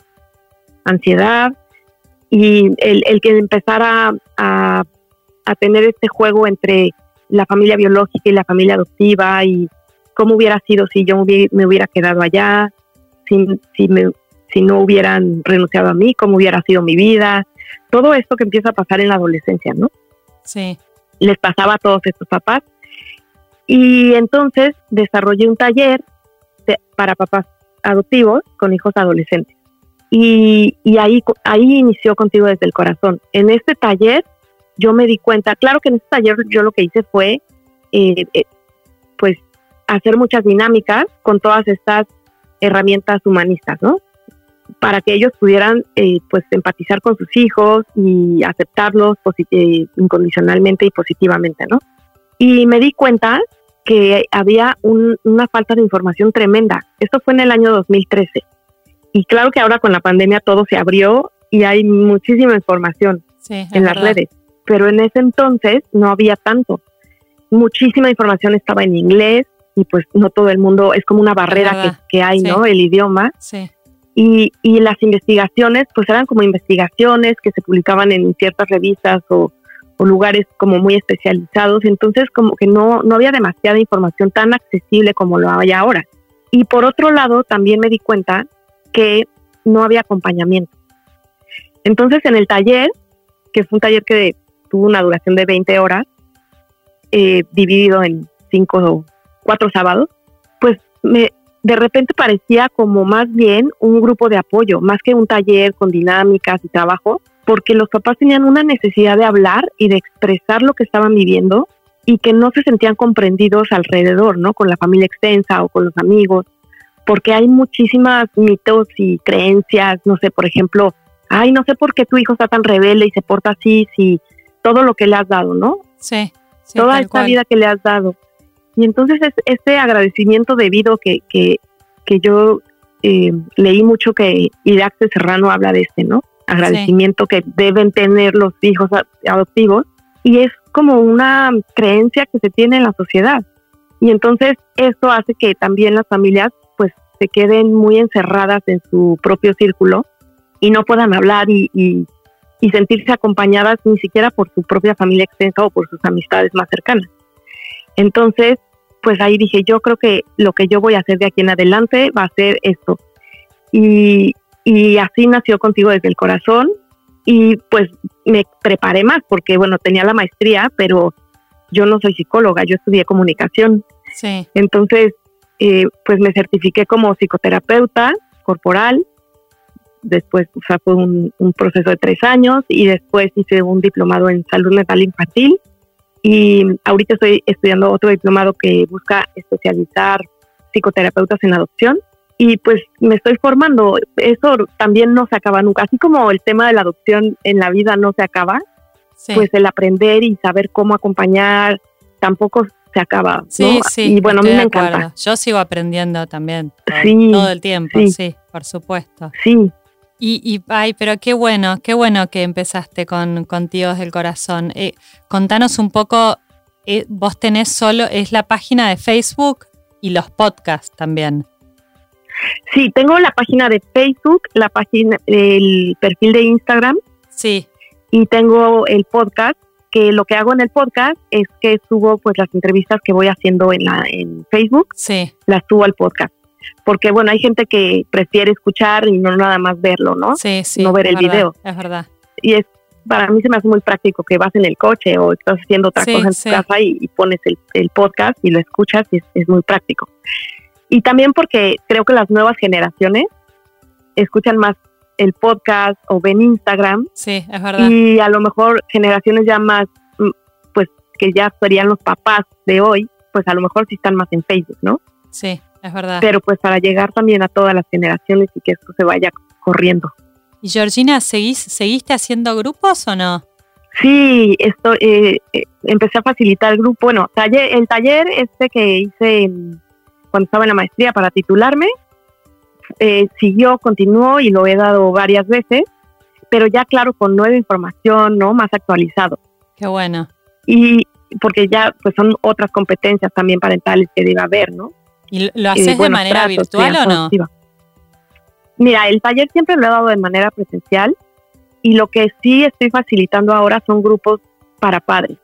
ansiedad y el, el que empezara a, a, tener este juego entre la familia biológica y la familia adoptiva y cómo hubiera sido si yo me hubiera quedado allá, si, si, me, si no hubieran renunciado a mí, cómo hubiera sido mi vida, todo esto que empieza a pasar en la adolescencia, ¿no? Sí. Les pasaba a todos estos papás. Y entonces desarrollé un taller para papás adoptivos con hijos adolescentes. Y, ahí, ahí inició contigo desde el corazón. En este taller yo me di cuenta, claro que en este taller yo lo que hice fue, eh, eh, pues, hacer muchas dinámicas con todas estas herramientas humanistas, ¿no? para que ellos pudieran eh, pues empatizar con sus hijos y aceptarlos eh, incondicionalmente y positivamente, ¿no? Y me di cuenta que había una falta de información tremenda. Esto fue en el año 2013. Y claro que ahora con la pandemia todo se abrió y hay muchísima información en las redes, pero en ese entonces no había tanto. Muchísima información estaba en inglés y pues no todo el mundo, es como una barrera que, hay, ¿no? El idioma. Sí. Y, y, las investigaciones, pues eran como investigaciones que se publicaban en ciertas revistas o, lugares como muy especializados, entonces como que no, no había demasiada información tan accesible como lo hay ahora. Y por otro lado, también me di cuenta que no había acompañamiento. Entonces en el taller, que fue un taller que tuvo una duración de 20 horas, eh, dividido en cinco o cuatro sábados, pues me, de repente parecía como más bien un grupo de apoyo, más que un taller con dinámicas y trabajo, porque los papás tenían una necesidad de hablar y de expresar lo que estaban viviendo y que no se sentían comprendidos alrededor, ¿no? Con la familia extensa o con los amigos, porque hay muchísimas mitos y creencias, no sé, por ejemplo, ay, no sé por qué tu hijo está tan rebelde y se porta así, si todo lo que le has dado, ¿no? Sí. Toda esta vida que le has dado. Y entonces es este agradecimiento debido que, que, que yo eh, leí mucho que Irak Serrano habla de este, ¿no? Agradecimiento que deben tener los hijos adoptivos y es como una creencia que se tiene en la sociedad. Y entonces esto hace que también las familias se queden muy encerradas en su propio círculo y no puedan hablar y, y, y sentirse acompañadas ni siquiera por su propia familia extensa o por sus amistades más cercanas. Entonces, pues ahí dije, yo creo que lo que yo voy a hacer de aquí en adelante va a ser esto. Y, y así nació contigo desde el corazón y pues me preparé más porque, bueno, tenía la maestría, pero yo no soy psicóloga, yo estudié comunicación. Sí. Entonces, eh, pues me certifiqué como psicoterapeuta corporal. Después, o sea, fue un, un proceso de tres años y después hice un diplomado en salud mental infantil y ahorita estoy estudiando otro diplomado que busca especializar psicoterapeutas en adopción y pues me estoy formando. Eso también no se acaba nunca. Así como el tema de la adopción en la vida no se acaba, pues el aprender y saber cómo acompañar tampoco se acaba. Sí, sí. Y bueno, a mí me encanta. Yo sigo aprendiendo también sí, todo el tiempo, sí, por supuesto. Sí. Y, y, ay, pero qué bueno, qué bueno que empezaste con, con Tíos del Corazón. Eh, contanos un poco, eh, vos tenés solo, es la página de Facebook y los podcasts también. Sí, tengo la página de Facebook, la página, el perfil de Instagram. Sí. Y tengo el podcast, que lo que hago en el podcast es que subo pues las entrevistas que voy haciendo en la en Facebook. Sí. Las subo al podcast porque bueno, hay gente que prefiere escuchar y no nada más verlo, ¿no? Sí, sí. No ver el video. Es verdad. Y es para mí se me hace muy práctico que vas en el coche o estás haciendo otra Sí, cosa en sí. tu casa y, y pones el, el podcast y lo escuchas y es, es muy práctico. Y también porque creo que las nuevas generaciones escuchan más el podcast o ven Instagram Sí, es verdad. y a lo mejor generaciones ya más, mm, pues que ya serían los papás de hoy, pues a lo mejor sí están más en Facebook, ¿no? Sí, es verdad. Pero pues para llegar también a todas las generaciones y que esto se vaya corriendo. ¿Y Georgina, ¿seguís, seguiste haciendo grupos o no? Sí, esto, eh, eh, empecé a facilitar el grupo. Bueno, taller, el taller este que hice en- cuando estaba en la maestría para titularme, eh, siguió, continuó y lo he dado varias veces, pero ya claro, con nueva información, ¿no? Más actualizado. Qué bueno. Y porque ya pues son otras competencias también parentales que debe haber, ¿no? ¿Y lo Eh, haces de manera tratos, virtual o no? positiva. Mira, el taller siempre lo he dado de manera presencial y lo que sí estoy facilitando ahora son grupos para padres,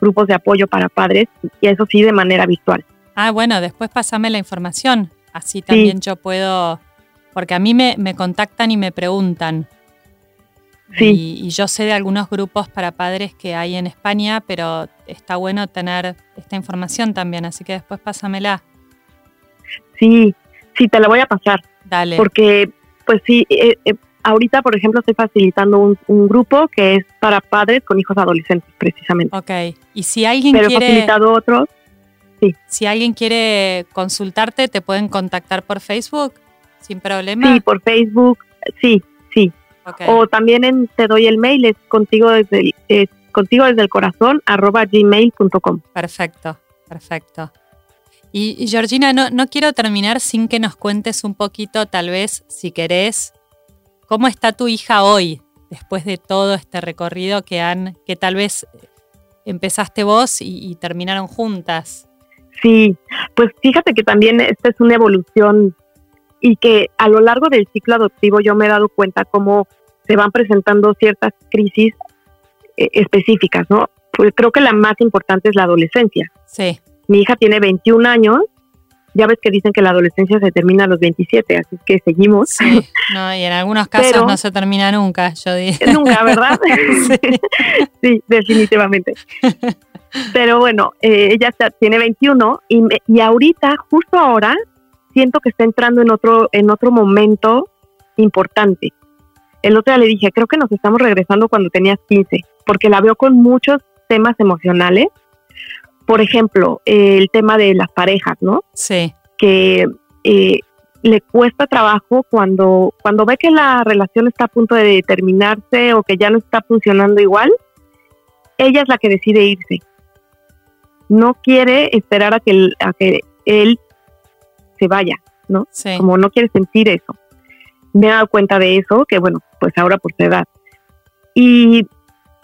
grupos de apoyo para padres y eso sí de manera virtual. Ah, bueno, después pásame la información. Así también yo puedo. Porque a mí me, me contactan y me preguntan. Sí. Y, y yo sé de algunos grupos para padres que hay en España, pero está bueno tener esta información también. Así que después pásamela. Sí, sí, te la voy a pasar Dale. porque pues sí, eh, eh, ahorita por ejemplo estoy facilitando un, un grupo que es para padres con hijos adolescentes precisamente, Ok. Y si alguien pero he quiere. facilitado otros. Si alguien quiere consultarte, te pueden contactar por Facebook sin problema. Sí, por Facebook, sí, sí. O también en, te doy el mail, es contigo desde el, es contigo desde el corazón, arroba gmail.com. Perfecto, perfecto. Y, y, Georgina, no, no quiero terminar sin que nos cuentes un poquito, tal vez, si querés, cómo está tu hija hoy, después de todo este recorrido que han, que tal vez empezaste vos y, y terminaron juntas. Sí, pues fíjate que también esta es una evolución y que a lo largo del ciclo adoptivo yo me he dado cuenta cómo se van presentando ciertas crisis eh, específicas, ¿no? Pues creo que la más importante es la adolescencia. Sí, Mi hija tiene 21 años ya ves que dicen que la adolescencia se termina a los 27, así que seguimos. Sí, no, y en algunos casos no se termina nunca, yo diría. Nunca, ¿verdad? sí. definitivamente. Pero bueno, eh, ella tiene 21 y, y ahorita, justo ahora, siento que está entrando en otro, en otro momento importante. El otro día le dije, creo que nos estamos regresando cuando tenías 15, porque la veo con muchos temas emocionales. Por ejemplo, el tema de las parejas, ¿no? Sí. Que eh, le cuesta trabajo cuando, cuando ve que la relación está a punto de terminarse o que ya no está funcionando igual, ella es la que decide irse. No quiere esperar a que, a que él se vaya, ¿no? Sí. Como no quiere sentir eso. Me he dado cuenta de eso, que bueno, pues ahora por su edad. Y,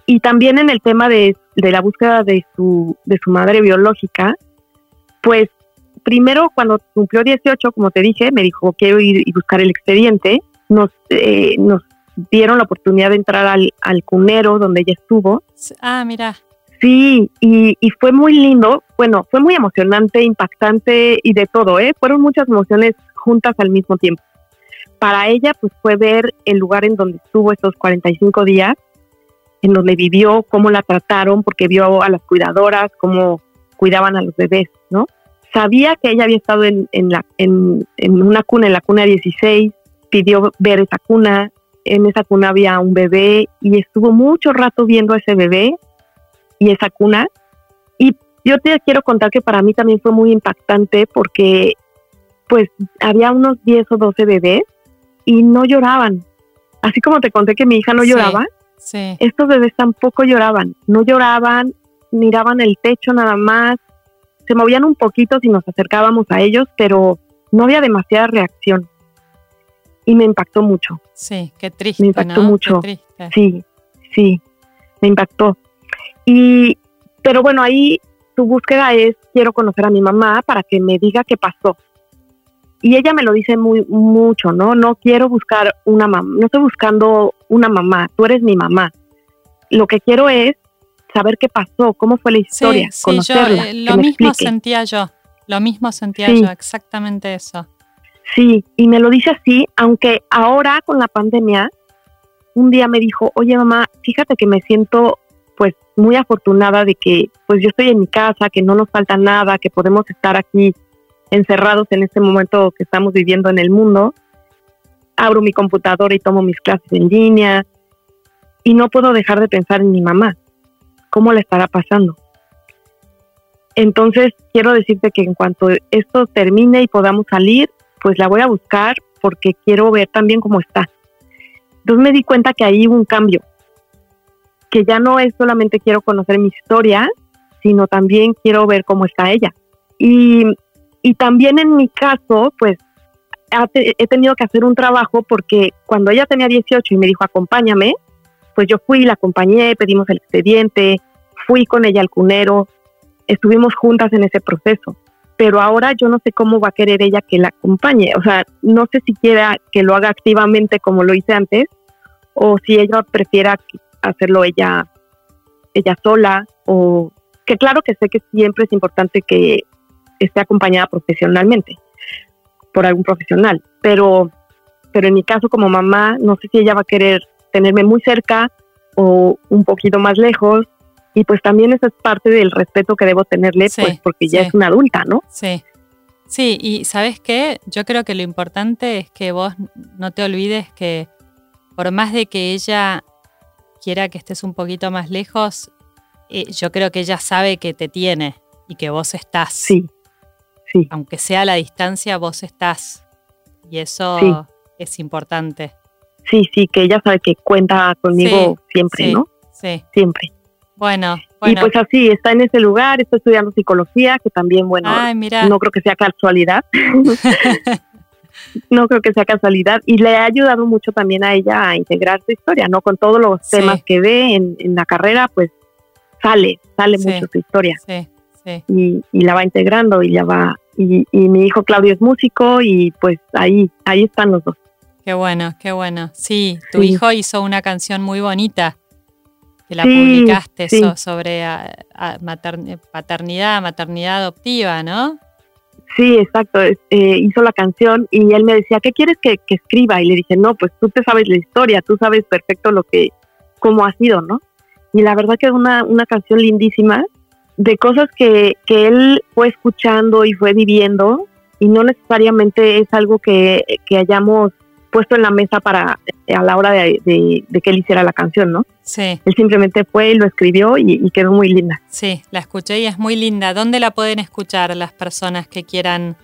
y también en el tema de, de, la búsqueda de su, de su madre biológica, pues primero cuando cumplió 18, como te dije, me dijo, quiero ir y buscar el expediente. Nos, eh, nos dieron la oportunidad de entrar al, al cunero donde ella estuvo. Ah, mira. Sí, y, y, fue muy lindo, bueno, fue muy emocionante, impactante y de todo, ¿eh? Fueron muchas emociones juntas al mismo tiempo. Para ella, pues fue ver el lugar en donde estuvo estos 45 días, en donde vivió, cómo la trataron, porque vio a las cuidadoras, cómo cuidaban a los bebés, ¿no? Sabía que ella había estado en, en, la, en, en una cuna, en la cuna 16, pidió ver esa cuna, en esa cuna había un bebé y estuvo mucho rato viendo a ese bebé y esa cuna. Y yo te quiero contar que para mí también fue muy impactante porque pues había unos 10 o 12 bebés y no lloraban. Así como te conté que mi hija no lloraba, sí. estos bebés tampoco lloraban, no lloraban, miraban el techo nada más, se movían un poquito si nos acercábamos a ellos, pero no había demasiada reacción. Y me impactó mucho. Sí, qué triste. Me impactó ¿no? mucho. Sí, sí, me impactó. Y, pero bueno, ahí su búsqueda es, quiero conocer a mi mamá para que me diga qué pasó. Y ella me lo dice muy mucho, ¿no? No quiero buscar una mamá, no estoy buscando una mamá, tú eres mi mamá. Lo que quiero es saber qué pasó, cómo fue la historia, sí, sí, conocerla. Yo, eh, lo mismo sentía yo, lo mismo sentía sí. yo, exactamente eso. Sí, y me lo dice así, aunque ahora con la pandemia, un día me dijo, oye mamá, fíjate que me siento muy afortunada de que pues yo estoy en mi casa, que no nos falta nada, que podemos estar aquí encerrados en este momento que estamos viviendo en el mundo. Abro mi computadora y tomo mis clases en línea y no puedo dejar de pensar en mi mamá. ¿Cómo le estará pasando? Entonces, quiero decirte que en cuanto esto termine y podamos salir, pues la voy a buscar porque quiero ver también cómo está. Entonces me di cuenta que ahí hubo un cambio, que ya no es solamente quiero conocer mi historia, sino también quiero ver cómo está ella. Y, y también en mi caso, pues he tenido que hacer un trabajo porque cuando ella tenía 18 y me dijo acompáñame, pues yo fui, la acompañé, pedimos el expediente, fui con ella al cunero, estuvimos juntas en ese proceso. Pero ahora yo no sé cómo va a querer ella que la acompañe. O sea, no sé si quiera que lo haga activamente como lo hice antes o si ella prefiera hacerlo ella, ella sola o que claro que sé que siempre es importante que esté acompañada profesionalmente por algún profesional, pero, pero en mi caso como mamá no sé si ella va a querer tenerme muy cerca o un poquito más lejos y pues también esa es parte del respeto que debo tenerle Sí, pues porque ya sí. es una adulta, ¿no? Sí. Sí, y ¿sabes qué? Yo creo que lo importante es que vos no te olvides que por más de que ella quiera que estés un poquito más lejos, eh, yo creo que ella sabe que te tiene y que vos estás. Sí, sí, Aunque sea a la distancia, vos estás. Y eso Sí. es importante. sí, sí, que ella sabe que cuenta conmigo Sí, siempre, sí. ¿no? Sí. Siempre. Bueno, bueno. Y pues así, está en ese lugar, está estudiando psicología, que también, bueno, Ay, mira. no creo que sea casualidad. no creo que sea casualidad. Y le ha ayudado mucho también a ella a integrar su historia, ¿no? Con todos los Sí. temas que ve en, en la carrera, pues sale, sale Sí. mucho su historia. Sí, sí. Y, y la va integrando y ya va. Y, y mi hijo Claudio es músico y pues ahí, ahí están los dos. Qué bueno, qué bueno. Sí, tu Sí. hijo hizo una canción muy bonita que la Sí, publicaste sí. so- sobre a- paternidad, maternidad adoptiva, ¿no? Sí, exacto. Eh, hizo la canción y él me decía, ¿qué quieres que, escriba? Y le dije, no, pues tú te sabes la historia, tú sabes perfecto lo que, cómo ha sido, ¿no? Y la verdad que es una, una canción lindísima de cosas que, que él fue escuchando y fue viviendo y no necesariamente es algo que, que hayamos puesto en la mesa para eh, a la hora de, que él hiciera la canción, ¿no? Sí. Él simplemente fue y lo escribió y, quedó muy linda. Sí, la escuché y es muy linda. ¿Dónde la pueden escuchar las personas que quieran?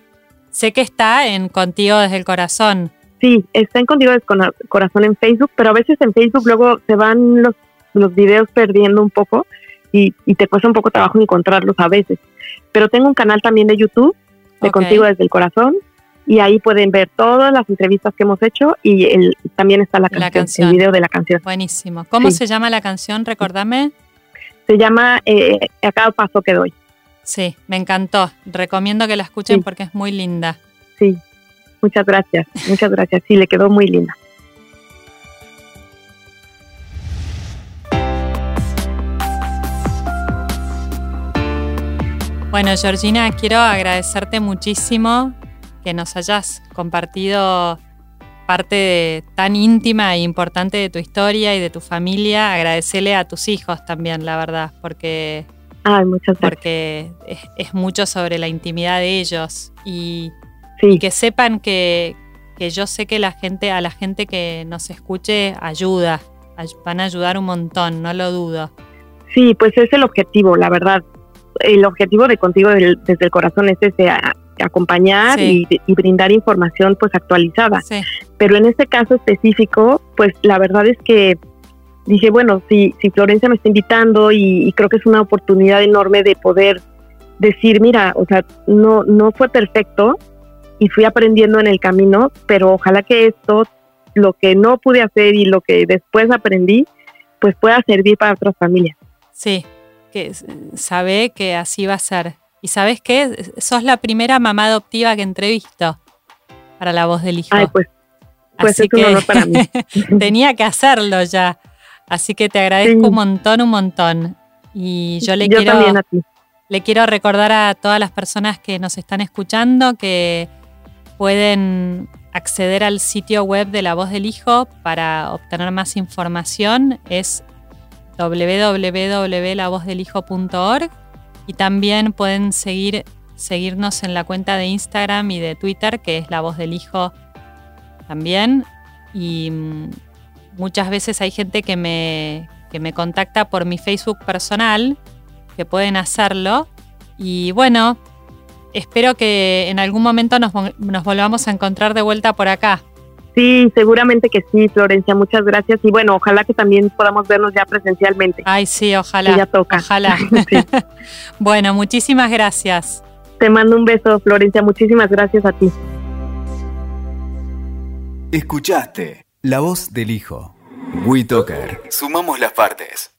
Sé que está en Contigo desde el Corazón. Sí, está en Contigo desde el Corazón en Facebook, pero a veces en Facebook luego se van los, los videos perdiendo un poco y, y te cuesta un poco trabajo encontrarlos a veces. Pero tengo un canal también de YouTube de Contigo desde el Corazón y ahí pueden ver todas las entrevistas que hemos hecho y el, también está la, canción, el video de la canción. Buenísimo. ¿Cómo se llama la canción? Recordame. Se llama eh, A cada paso que doy. Sí, me encantó. Recomiendo que la escuchen porque es muy linda. Sí, muchas gracias, muchas gracias. Sí, le quedó muy linda. Bueno, Georgina, quiero agradecerte muchísimo que nos hayas compartido parte tan íntima e importante de tu historia y de tu familia. Agradecerle a tus hijos también, la verdad, porque, porque es, mucho sobre la intimidad de ellos y, que sepan que, que, yo sé que la gente, a la gente que nos escuche ayuda, van a ayudar un montón, no lo dudo. Sí, pues es el objetivo, la verdad. El objetivo de Contigo desde el corazón es ese, acompañar y, brindar información pues actualizada. Pero en este caso específico, pues la verdad es que dije, bueno, si, si Florencia me está invitando y, creo que es una oportunidad enorme de poder decir, mira, o sea, no, no fue perfecto y fui aprendiendo en el camino, pero ojalá que esto, lo que no pude hacer y lo que después aprendí, pues pueda servir para otras familias. Sí, que sabe que así va a ser. Y sabes qué? Sos la primera mamá adoptiva que entrevisto para la voz del hijo. Ay, pues, pues es un honor para mí. tenía que hacerlo ya. Así que te agradezco un montón, un montón. Y yo le quiero. Le quiero recordar a todas las personas que nos están escuchando que pueden acceder al sitio web de La Voz del Hijo para obtener más información. Es www.lavozdelhijo.org y también pueden seguir, seguirnos en la cuenta de Instagram y de Twitter, que es La Voz del Hijo también. Y mm, muchas veces hay gente que me, que me contacta por mi Facebook personal, que pueden hacerlo. Y bueno, espero que en algún momento nos, nos volvamos a encontrar de vuelta por acá. Sí, seguramente que sí, Florencia, muchas gracias. Y bueno, ojalá que también podamos vernos ya presencialmente. Ay, sí, ojalá. ya toca. Ojalá. bueno, muchísimas gracias. Te mando un beso, Florencia. Muchísimas gracias a ti. Escuchaste La Voz del Hijo. WeToker. Sumamos las partes.